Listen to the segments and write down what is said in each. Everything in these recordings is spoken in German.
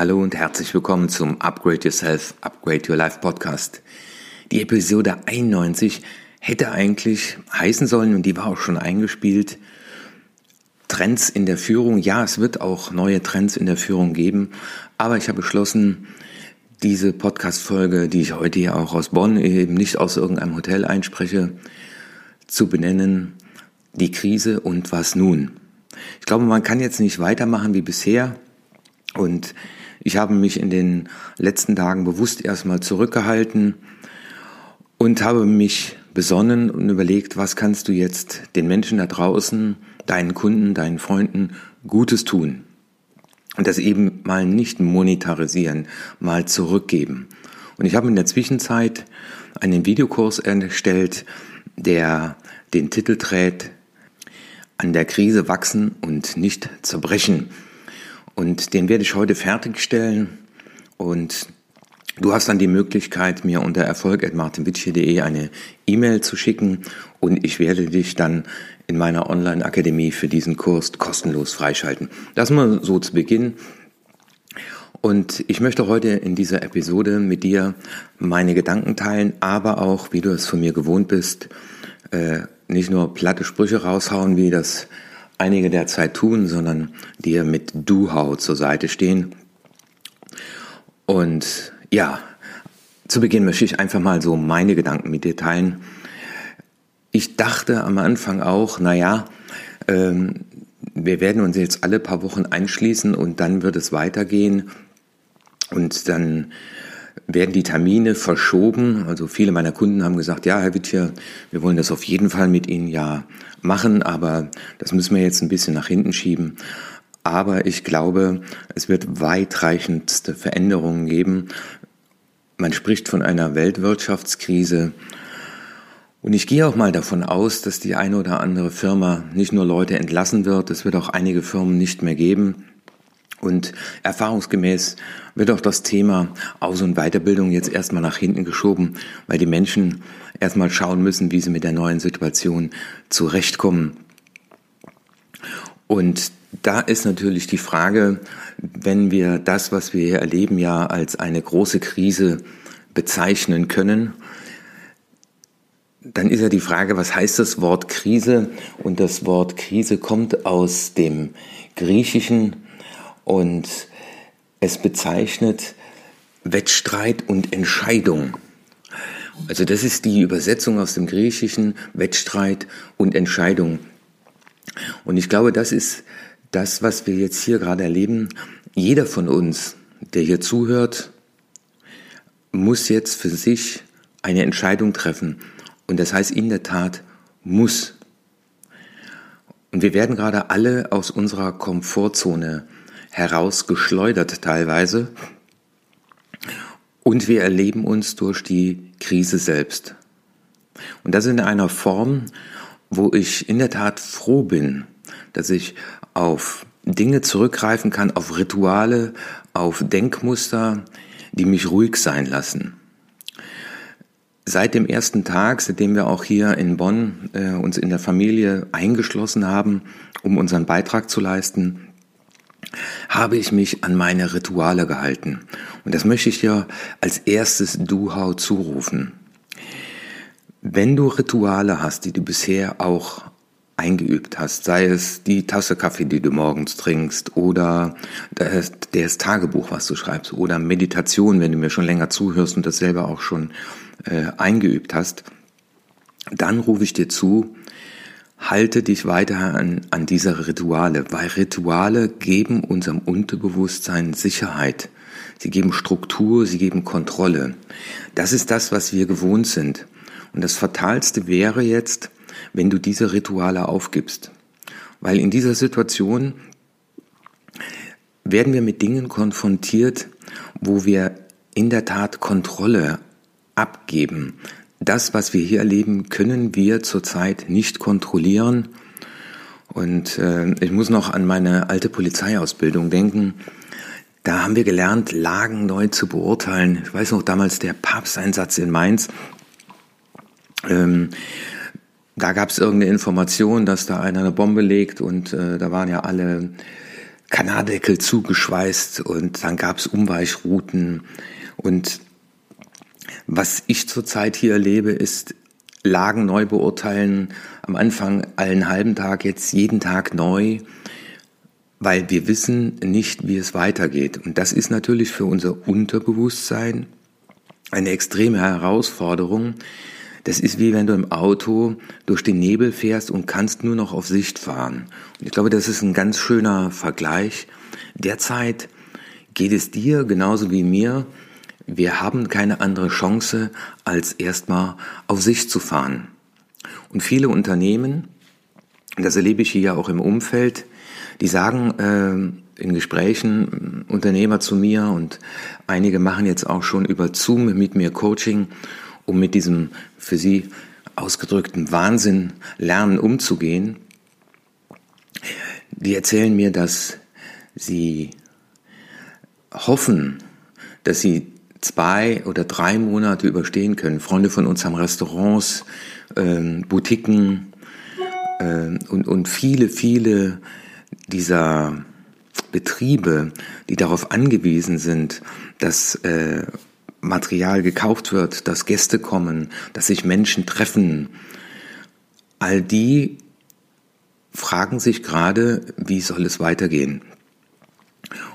Hallo und herzlich willkommen zum Upgrade Yourself, Upgrade Your Life Podcast. Die Episode 91 hätte eigentlich heißen sollen, und die war auch schon eingespielt, Trends in der Führung. Ja, es wird auch neue Trends in der Führung geben, aber ich habe beschlossen, diese Podcast-Folge, die ich heute hier auch aus Bonn eben nicht aus irgendeinem Hotel einspreche, zu benennen, die Krise und was nun. Ich glaube, man kann jetzt nicht weitermachen wie bisher und ich habe mich in den letzten Tagen bewusst erstmal zurückgehalten und habe mich besonnen und überlegt, was kannst du jetzt den Menschen da draußen, deinen Kunden, deinen Freunden Gutes tun. Und das eben mal nicht monetarisieren, mal zurückgeben. Und ich habe in der Zwischenzeit einen Videokurs erstellt, der den Titel trägt, an der Krise wachsen und nicht zerbrechen. Und den werde ich heute fertigstellen und du hast dann die Möglichkeit, mir unter erfolg.martinwitsche.de eine E-Mail zu schicken und ich werde dich dann in meiner Online-Akademie für diesen Kurs kostenlos freischalten. Das mal so zu Beginn. Und ich möchte heute in dieser Episode mit dir meine Gedanken teilen, aber auch, wie du es von mir gewohnt bist, äh, nicht nur platte Sprüche raushauen, wie das einige derzeit tun, sondern dir mit Du-Hau zur Seite stehen. Und ja, zu Beginn möchte ich einfach mal so meine Gedanken mit dir teilen. Ich dachte am Anfang auch, naja, ähm, wir werden uns jetzt alle paar Wochen einschließen und dann wird es weitergehen. Und dann werden die Termine verschoben. Also viele meiner Kunden haben gesagt, ja, Herr Wittjer, wir wollen das auf jeden Fall mit Ihnen ja machen, aber das müssen wir jetzt ein bisschen nach hinten schieben. Aber ich glaube, es wird weitreichendste Veränderungen geben. Man spricht von einer Weltwirtschaftskrise. Und ich gehe auch mal davon aus, dass die eine oder andere Firma nicht nur Leute entlassen wird, es wird auch einige Firmen nicht mehr geben. Und erfahrungsgemäß wird auch das Thema Aus- und Weiterbildung jetzt erstmal nach hinten geschoben, weil die Menschen erstmal schauen müssen, wie sie mit der neuen Situation zurechtkommen. Und da ist natürlich die Frage, wenn wir das, was wir hier erleben, ja als eine große Krise bezeichnen können, dann ist ja die Frage, was heißt das Wort Krise? Und das Wort Krise kommt aus dem Griechischen und es bezeichnet Wettstreit und Entscheidung. Also das ist die Übersetzung aus dem Griechischen, Wettstreit und Entscheidung. Und ich glaube, das ist das, was wir jetzt hier gerade erleben. Jeder von uns, der hier zuhört, muss jetzt für sich eine Entscheidung treffen. Und das heißt in der Tat muss. Und wir werden gerade alle aus unserer Komfortzone herausgeschleudert teilweise. Und wir erleben uns durch die Krise selbst. Und das in einer Form, wo ich in der Tat froh bin, dass ich auf Dinge zurückgreifen kann, auf Rituale, auf Denkmuster, die mich ruhig sein lassen. Seit dem ersten Tag, seitdem wir auch hier in Bonn äh, uns in der Familie eingeschlossen haben, um unseren Beitrag zu leisten, habe ich mich an meine Rituale gehalten. Und das möchte ich dir als erstes Du-Hau zurufen. Wenn du Rituale hast, die du bisher auch eingeübt hast, sei es die Tasse Kaffee, die du morgens trinkst, oder das, das Tagebuch, was du schreibst, oder Meditation, wenn du mir schon länger zuhörst und das selber auch schon äh, eingeübt hast, dann rufe ich dir zu, halte dich weiter an, an diese Rituale, weil Rituale geben unserem Unterbewusstsein Sicherheit. Sie geben Struktur, sie geben Kontrolle. Das ist das, was wir gewohnt sind. Und das Fatalste wäre jetzt, wenn du diese Rituale aufgibst. Weil in dieser Situation werden wir mit Dingen konfrontiert, wo wir in der Tat Kontrolle abgeben das, was wir hier erleben, können wir zurzeit nicht kontrollieren. Und äh, ich muss noch an meine alte Polizeiausbildung denken. Da haben wir gelernt, Lagen neu zu beurteilen. Ich weiß noch damals der Papsteinsatz in Mainz. Ähm, da gab es irgendeine Information, dass da einer eine Bombe legt und äh, da waren ja alle Kanardeckel zugeschweißt und dann gab es Umweichrouten. Und was ich zurzeit hier erlebe, ist Lagen neu beurteilen. Am Anfang allen halben Tag, jetzt jeden Tag neu, weil wir wissen nicht, wie es weitergeht. Und das ist natürlich für unser Unterbewusstsein eine extreme Herausforderung. Das ist wie wenn du im Auto durch den Nebel fährst und kannst nur noch auf Sicht fahren. Und ich glaube, das ist ein ganz schöner Vergleich. Derzeit geht es dir genauso wie mir wir haben keine andere Chance, als erstmal auf sich zu fahren. Und viele Unternehmen, das erlebe ich hier auch im Umfeld, die sagen äh, in Gesprächen äh, Unternehmer zu mir und einige machen jetzt auch schon über Zoom mit mir Coaching, um mit diesem für sie ausgedrückten Wahnsinn lernen umzugehen. Die erzählen mir, dass sie hoffen, dass sie zwei oder drei Monate überstehen können. Freunde von uns haben Restaurants, ähm, Boutiquen ähm, und, und viele, viele dieser Betriebe, die darauf angewiesen sind, dass äh, Material gekauft wird, dass Gäste kommen, dass sich Menschen treffen. All die fragen sich gerade, wie soll es weitergehen?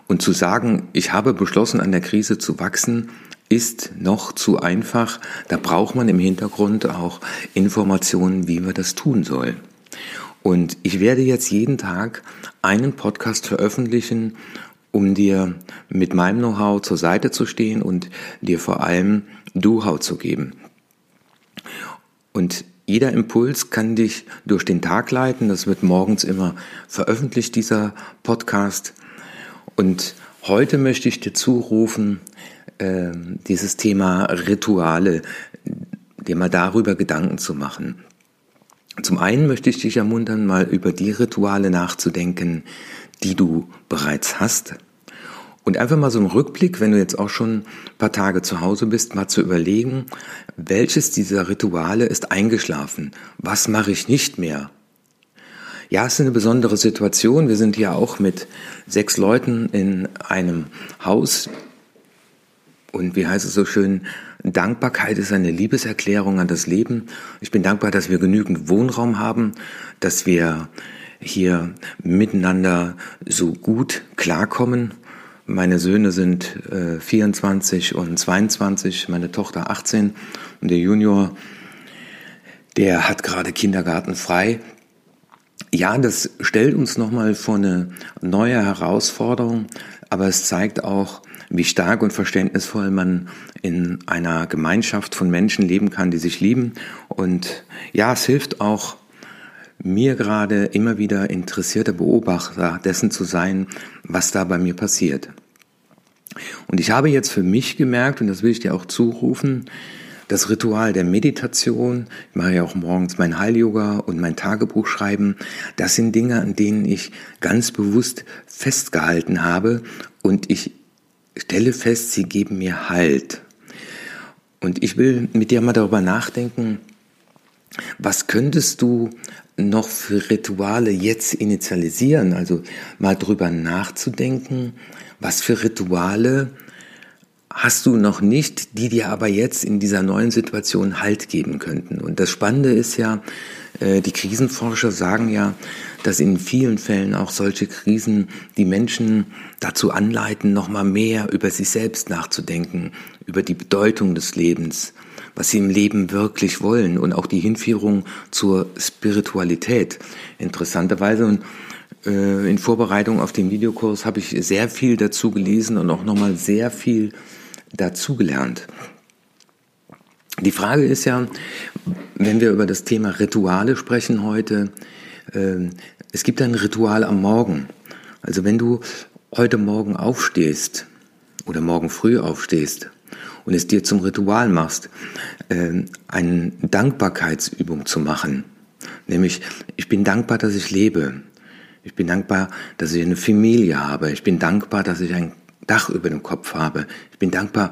Und zu sagen, ich habe beschlossen, an der Krise zu wachsen, ist noch zu einfach. Da braucht man im Hintergrund auch Informationen, wie man das tun soll. Und ich werde jetzt jeden Tag einen Podcast veröffentlichen, um dir mit meinem Know-how zur Seite zu stehen und dir vor allem Do-How zu geben. Und jeder Impuls kann dich durch den Tag leiten. Das wird morgens immer veröffentlicht, dieser Podcast. Und heute möchte ich dir zurufen, äh, dieses Thema Rituale, dir mal darüber Gedanken zu machen. Zum einen möchte ich dich ermuntern, mal über die Rituale nachzudenken, die du bereits hast. Und einfach mal so einen Rückblick, wenn du jetzt auch schon ein paar Tage zu Hause bist, mal zu überlegen, welches dieser Rituale ist eingeschlafen? Was mache ich nicht mehr? Ja, es ist eine besondere Situation. Wir sind hier auch mit sechs Leuten in einem Haus. Und wie heißt es so schön? Dankbarkeit ist eine Liebeserklärung an das Leben. Ich bin dankbar, dass wir genügend Wohnraum haben, dass wir hier miteinander so gut klarkommen. Meine Söhne sind äh, 24 und 22, meine Tochter 18 und der Junior, der hat gerade Kindergarten frei. Ja, das stellt uns nochmal vor eine neue Herausforderung, aber es zeigt auch, wie stark und verständnisvoll man in einer Gemeinschaft von Menschen leben kann, die sich lieben. Und ja, es hilft auch mir gerade immer wieder interessierter Beobachter dessen zu sein, was da bei mir passiert. Und ich habe jetzt für mich gemerkt, und das will ich dir auch zurufen, das Ritual der Meditation, ich mache ja auch morgens mein Heil-Yoga und mein Tagebuch schreiben, das sind Dinge, an denen ich ganz bewusst festgehalten habe und ich stelle fest, sie geben mir Halt. Und ich will mit dir mal darüber nachdenken, was könntest du noch für Rituale jetzt initialisieren? Also mal drüber nachzudenken, was für Rituale hast du noch nicht, die dir aber jetzt in dieser neuen Situation Halt geben könnten. Und das Spannende ist ja, äh, die Krisenforscher sagen ja, dass in vielen Fällen auch solche Krisen die Menschen dazu anleiten, nochmal mehr über sich selbst nachzudenken, über die Bedeutung des Lebens, was sie im Leben wirklich wollen und auch die Hinführung zur Spiritualität. Interessanterweise und äh, in Vorbereitung auf den Videokurs habe ich sehr viel dazu gelesen und auch nochmal sehr viel dazugelernt. Die Frage ist ja, wenn wir über das Thema Rituale sprechen heute, äh, es gibt ein Ritual am Morgen. Also wenn du heute Morgen aufstehst oder morgen früh aufstehst und es dir zum Ritual machst, äh, eine Dankbarkeitsübung zu machen. Nämlich, ich bin dankbar, dass ich lebe. Ich bin dankbar, dass ich eine Familie habe. Ich bin dankbar, dass ich ein Dach über dem Kopf habe. Ich bin dankbar,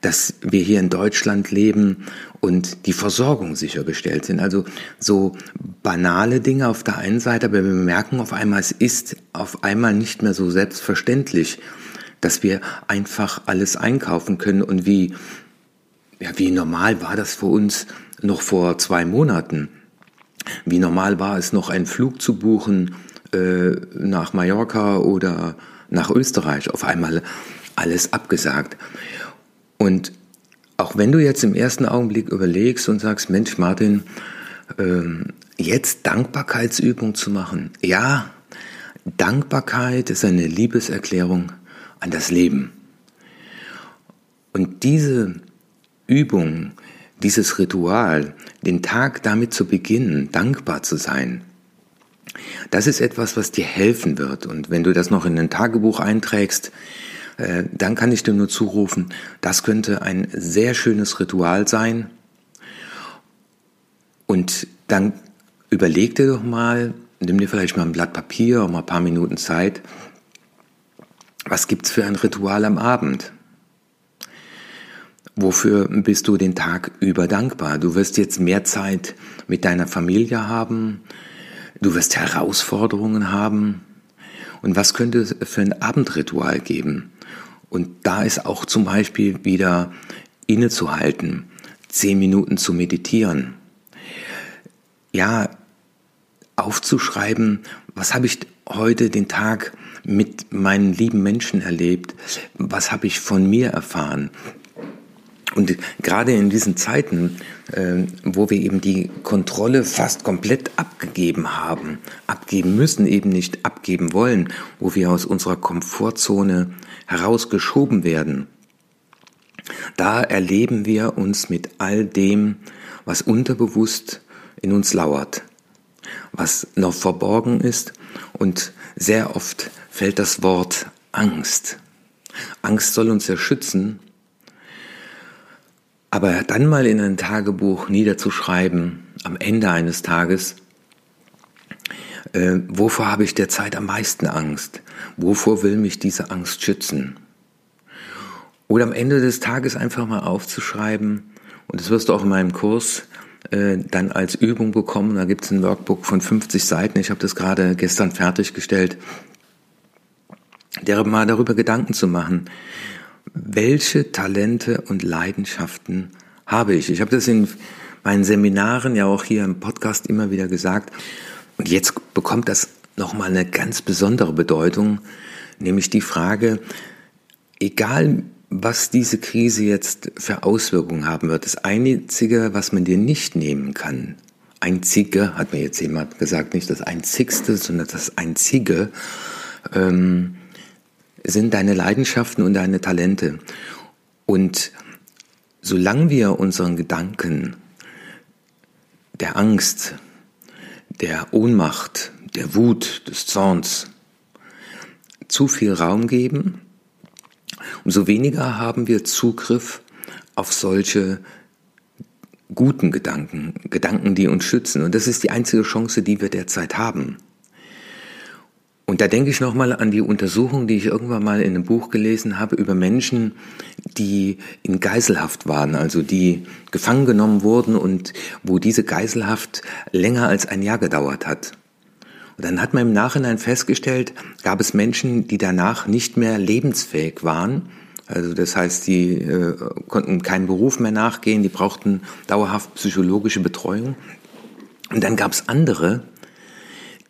dass wir hier in Deutschland leben und die Versorgung sichergestellt sind. Also so banale Dinge auf der einen Seite, aber wir merken auf einmal, es ist auf einmal nicht mehr so selbstverständlich, dass wir einfach alles einkaufen können und wie, ja, wie normal war das für uns noch vor zwei Monaten? Wie normal war es noch, einen Flug zu buchen äh, nach Mallorca oder nach Österreich? Auf einmal alles abgesagt. Und auch wenn du jetzt im ersten Augenblick überlegst und sagst, Mensch, Martin, ähm, jetzt Dankbarkeitsübung zu machen. Ja, Dankbarkeit ist eine Liebeserklärung an das Leben. Und diese Übung, dieses Ritual, den Tag damit zu beginnen, dankbar zu sein, das ist etwas, was dir helfen wird. Und wenn du das noch in ein Tagebuch einträgst, äh, dann kann ich dir nur zurufen, das könnte ein sehr schönes Ritual sein. Und dann überleg dir doch mal, nimm dir vielleicht mal ein Blatt Papier, auch mal ein paar Minuten Zeit. Was gibt's für ein Ritual am Abend? Wofür bist du den Tag über dankbar? Du wirst jetzt mehr Zeit mit deiner Familie haben. Du wirst Herausforderungen haben. Und was könnte es für ein Abendritual geben? Und da ist auch zum Beispiel wieder innezuhalten, zehn Minuten zu meditieren. Ja, aufzuschreiben, was habe ich heute den Tag mit meinen lieben Menschen erlebt, was habe ich von mir erfahren, und gerade in diesen Zeiten, äh, wo wir eben die Kontrolle fast komplett abgegeben haben, abgeben müssen, eben nicht abgeben wollen, wo wir aus unserer Komfortzone herausgeschoben werden, da erleben wir uns mit all dem, was unterbewusst in uns lauert, was noch verborgen ist und sehr oft fällt das Wort Angst. Angst soll uns ja schützen aber dann mal in ein Tagebuch niederzuschreiben, am Ende eines Tages, äh, wovor habe ich derzeit am meisten Angst? Wovor will mich diese Angst schützen? Oder am Ende des Tages einfach mal aufzuschreiben, und das wirst du auch in meinem Kurs äh, dann als Übung bekommen, da gibt es ein Workbook von 50 Seiten, ich habe das gerade gestern fertiggestellt, der mal darüber Gedanken zu machen, welche Talente und Leidenschaften habe ich? Ich habe das in meinen Seminaren, ja auch hier im Podcast immer wieder gesagt. Und jetzt bekommt das nochmal eine ganz besondere Bedeutung, nämlich die Frage, egal was diese Krise jetzt für Auswirkungen haben wird, das Einzige, was man dir nicht nehmen kann, einzige, hat mir jetzt jemand gesagt, nicht das Einzigste, sondern das Einzige, ähm, sind deine Leidenschaften und deine Talente. Und solange wir unseren Gedanken der Angst, der Ohnmacht, der Wut, des Zorns zu viel Raum geben, umso weniger haben wir Zugriff auf solche guten Gedanken, Gedanken, die uns schützen. Und das ist die einzige Chance, die wir derzeit haben. Und da denke ich nochmal an die Untersuchung, die ich irgendwann mal in einem Buch gelesen habe über Menschen, die in Geiselhaft waren, also die gefangen genommen wurden und wo diese Geiselhaft länger als ein Jahr gedauert hat. Und dann hat man im Nachhinein festgestellt, gab es Menschen, die danach nicht mehr lebensfähig waren. Also das heißt, die äh, konnten keinen Beruf mehr nachgehen, die brauchten dauerhaft psychologische Betreuung. Und dann gab es andere,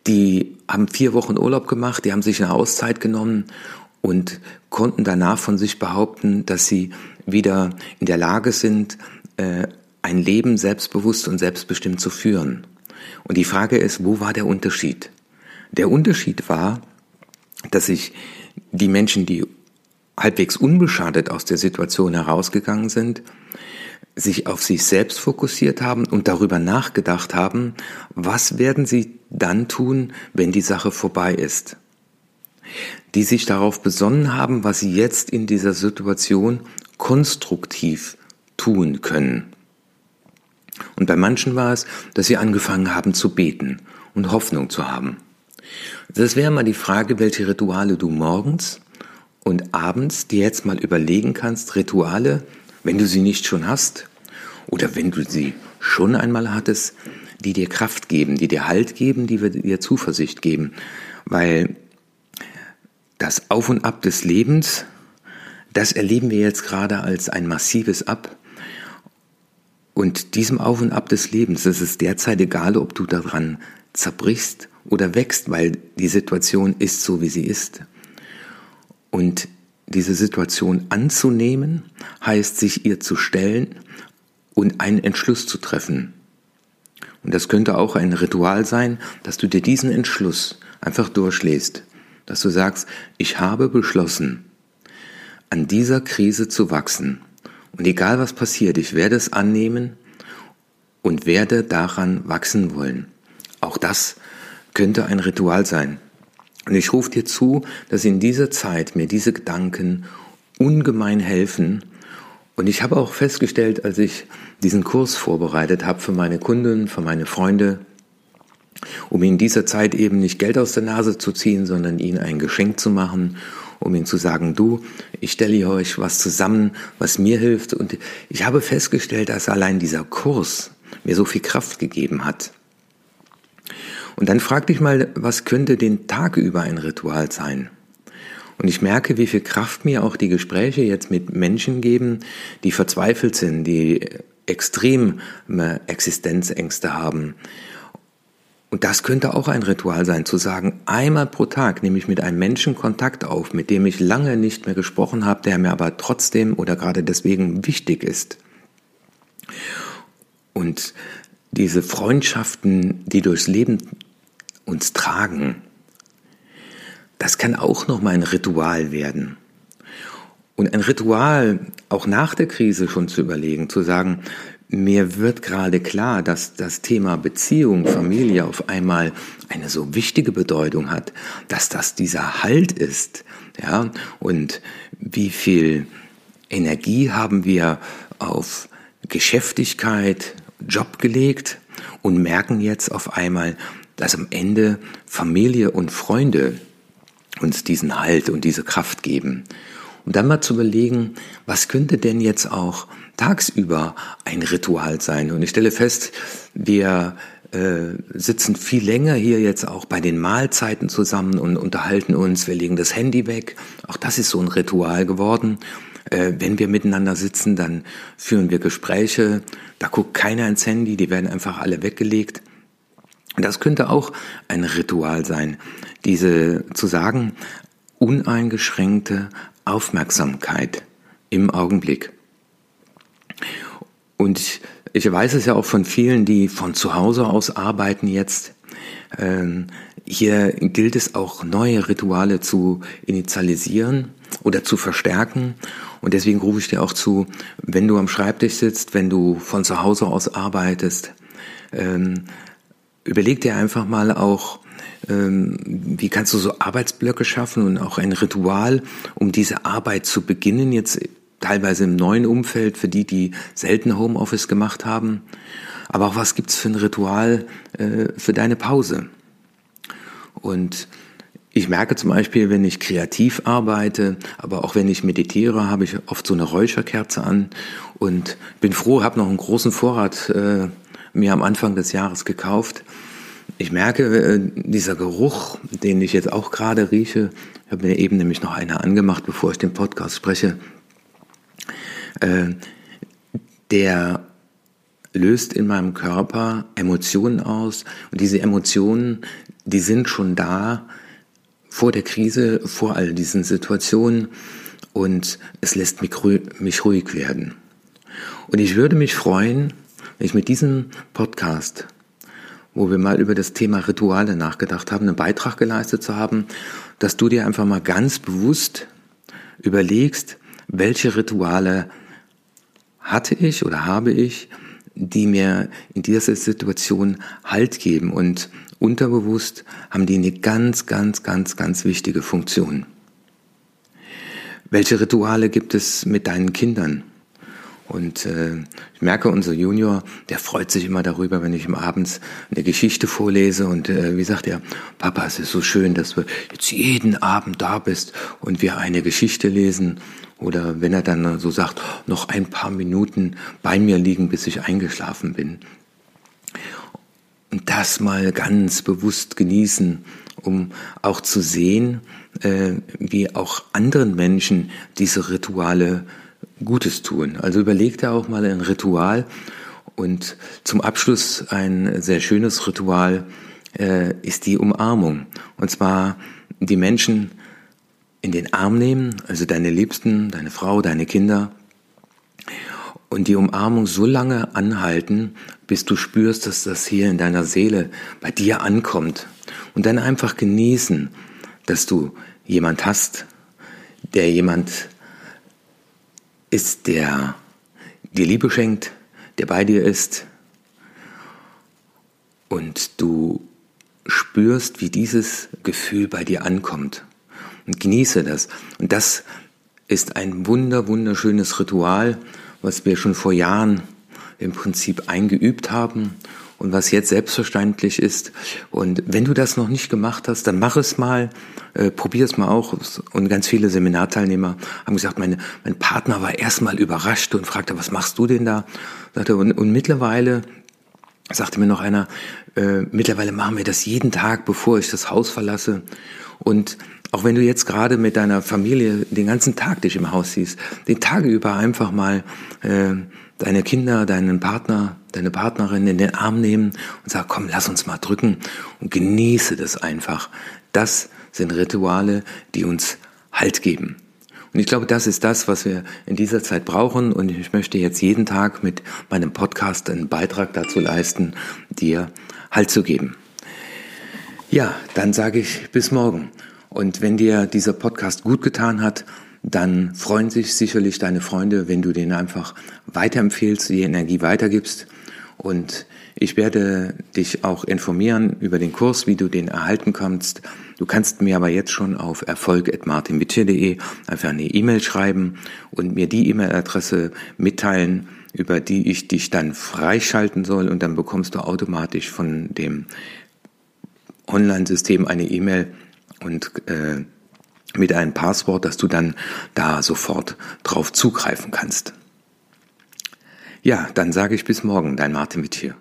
die haben vier Wochen Urlaub gemacht, die haben sich eine Auszeit genommen und konnten danach von sich behaupten, dass sie wieder in der Lage sind, äh, ein Leben selbstbewusst und selbstbestimmt zu führen. Und die Frage ist, wo war der Unterschied? Der Unterschied war, dass sich die Menschen, die halbwegs unbeschadet aus der Situation herausgegangen sind, sich auf sich selbst fokussiert haben und darüber nachgedacht haben, was werden sie dann tun, wenn die Sache vorbei ist. Die sich darauf besonnen haben, was sie jetzt in dieser Situation konstruktiv tun können. Und bei manchen war es, dass sie angefangen haben zu beten und Hoffnung zu haben. Das wäre mal die Frage, welche Rituale du morgens und abends dir jetzt mal überlegen kannst, Rituale, wenn du sie nicht schon hast oder wenn du sie schon einmal hattest, die dir Kraft geben, die dir Halt geben, die dir Zuversicht geben. Weil das Auf und Ab des Lebens, das erleben wir jetzt gerade als ein massives Ab. Und diesem Auf und Ab des Lebens, das ist derzeit egal, ob du daran zerbrichst oder wächst, weil die Situation ist so, wie sie ist. Und diese Situation anzunehmen, heißt sich ihr zu stellen und einen Entschluss zu treffen. Und das könnte auch ein Ritual sein, dass du dir diesen Entschluss einfach durchlässt, dass du sagst, ich habe beschlossen, an dieser Krise zu wachsen. Und egal was passiert, ich werde es annehmen und werde daran wachsen wollen. Auch das könnte ein Ritual sein. Und ich rufe dir zu, dass in dieser Zeit mir diese Gedanken ungemein helfen. Und ich habe auch festgestellt, als ich diesen Kurs vorbereitet habe für meine Kunden, für meine Freunde, um in dieser Zeit eben nicht Geld aus der Nase zu ziehen, sondern ihnen ein Geschenk zu machen, um ihnen zu sagen, du, ich stelle euch was zusammen, was mir hilft. Und ich habe festgestellt, dass allein dieser Kurs mir so viel Kraft gegeben hat. Und dann frag dich mal, was könnte den Tag über ein Ritual sein? Und ich merke, wie viel Kraft mir auch die Gespräche jetzt mit Menschen geben, die verzweifelt sind, die extrem Existenzängste haben. Und das könnte auch ein Ritual sein, zu sagen, einmal pro Tag nehme ich mit einem Menschen Kontakt auf, mit dem ich lange nicht mehr gesprochen habe, der mir aber trotzdem oder gerade deswegen wichtig ist. Und diese Freundschaften, die durchs Leben uns tragen, das kann auch nochmal ein Ritual werden. Und ein Ritual, auch nach der Krise schon zu überlegen, zu sagen, mir wird gerade klar, dass das Thema Beziehung, Familie auf einmal eine so wichtige Bedeutung hat, dass das dieser Halt ist, ja, und wie viel Energie haben wir auf Geschäftigkeit, Job gelegt und merken jetzt auf einmal, dass am Ende Familie und Freunde uns diesen Halt und diese Kraft geben. Und dann mal zu überlegen, was könnte denn jetzt auch tagsüber ein Ritual sein? Und ich stelle fest, wir äh, sitzen viel länger hier jetzt auch bei den Mahlzeiten zusammen und unterhalten uns, wir legen das Handy weg. Auch das ist so ein Ritual geworden. Äh, wenn wir miteinander sitzen, dann führen wir Gespräche, da guckt keiner ins Handy, die werden einfach alle weggelegt. Das könnte auch ein Ritual sein, diese zu sagen, uneingeschränkte Aufmerksamkeit im Augenblick. Und ich, weiß es ja auch von vielen, die von zu Hause aus arbeiten jetzt. Ähm, hier gilt es auch neue Rituale zu initialisieren oder zu verstärken. Und deswegen rufe ich dir auch zu, wenn du am Schreibtisch sitzt, wenn du von zu Hause aus arbeitest, ähm, überleg dir einfach mal auch, ähm, wie kannst du so Arbeitsblöcke schaffen und auch ein Ritual, um diese Arbeit zu beginnen, jetzt teilweise im neuen Umfeld für die, die selten Homeoffice gemacht haben. Aber auch was gibt's für ein Ritual äh, für deine Pause? Und ich merke zum Beispiel, wenn ich kreativ arbeite, aber auch wenn ich meditiere, habe ich oft so eine Räucherkerze an und bin froh, habe noch einen großen Vorrat äh, mir am Anfang des Jahres gekauft. Ich merke, äh, dieser Geruch, den ich jetzt auch gerade rieche, ich habe mir eben nämlich noch eine angemacht, bevor ich den Podcast spreche, äh, der löst in meinem Körper Emotionen aus und diese Emotionen, die sind schon da vor der Krise, vor all diesen Situationen und es lässt mich ruhig werden. Und ich würde mich freuen, ich mit diesem Podcast, wo wir mal über das Thema Rituale nachgedacht haben, einen Beitrag geleistet zu haben, dass du dir einfach mal ganz bewusst überlegst, welche Rituale hatte ich oder habe ich, die mir in dieser Situation Halt geben und unterbewusst haben die eine ganz, ganz, ganz, ganz wichtige Funktion. Welche Rituale gibt es mit deinen Kindern? Und äh, ich merke, unser Junior, der freut sich immer darüber, wenn ich ihm abends eine Geschichte vorlese. Und äh, wie sagt er, Papa, es ist so schön, dass du jetzt jeden Abend da bist und wir eine Geschichte lesen. Oder wenn er dann so sagt, noch ein paar Minuten bei mir liegen, bis ich eingeschlafen bin. Und das mal ganz bewusst genießen, um auch zu sehen, äh, wie auch anderen Menschen diese Rituale Gutes tun. Also überleg dir auch mal ein Ritual und zum Abschluss ein sehr schönes Ritual äh, ist die Umarmung. Und zwar die Menschen in den Arm nehmen, also deine Liebsten, deine Frau, deine Kinder, und die Umarmung so lange anhalten, bis du spürst, dass das hier in deiner Seele bei dir ankommt. Und dann einfach genießen, dass du jemand hast, der jemand ist, der dir Liebe schenkt, der bei dir ist. Und du spürst, wie dieses Gefühl bei dir ankommt und genieße das. Und das ist ein wunder, wunderschönes Ritual, was wir schon vor Jahren im Prinzip eingeübt haben und was jetzt selbstverständlich ist. Und wenn du das noch nicht gemacht hast, dann mach es mal, äh, probier es mal auch. Und ganz viele Seminarteilnehmer haben gesagt, meine, mein Partner war erstmal überrascht und fragte, was machst du denn da? Und, und mittlerweile sagte mir noch einer, äh, mittlerweile machen wir das jeden Tag, bevor ich das Haus verlasse. Und auch wenn du jetzt gerade mit deiner Familie den ganzen Tag dich im Haus siehst, den Tage über einfach mal äh, deine Kinder, deinen Partner, deine Partnerin in den Arm nehmen und sag, komm, lass uns mal drücken und genieße das einfach. Das sind Rituale, die uns Halt geben. Und ich glaube, das ist das, was wir in dieser Zeit brauchen. Und ich möchte jetzt jeden Tag mit meinem Podcast einen Beitrag dazu leisten, dir Halt zu geben. Ja, dann sage ich bis morgen. Und wenn dir dieser Podcast gut getan hat, dann freuen sich sicherlich deine Freunde, wenn du den einfach weiterempfehlst, die Energie weitergibst. Und ich werde dich auch informieren über den Kurs, wie du den erhalten kannst. Du kannst mir aber jetzt schon auf erfolg.martinwitsche.de einfach eine E-Mail schreiben und mir die E-Mail-Adresse mitteilen, über die ich dich dann freischalten soll und dann bekommst du automatisch von dem Online-System eine E-Mail und äh, mit einem Passwort, dass du dann da sofort drauf zugreifen kannst. Ja, dann sage ich bis morgen, dein Martin mit hier.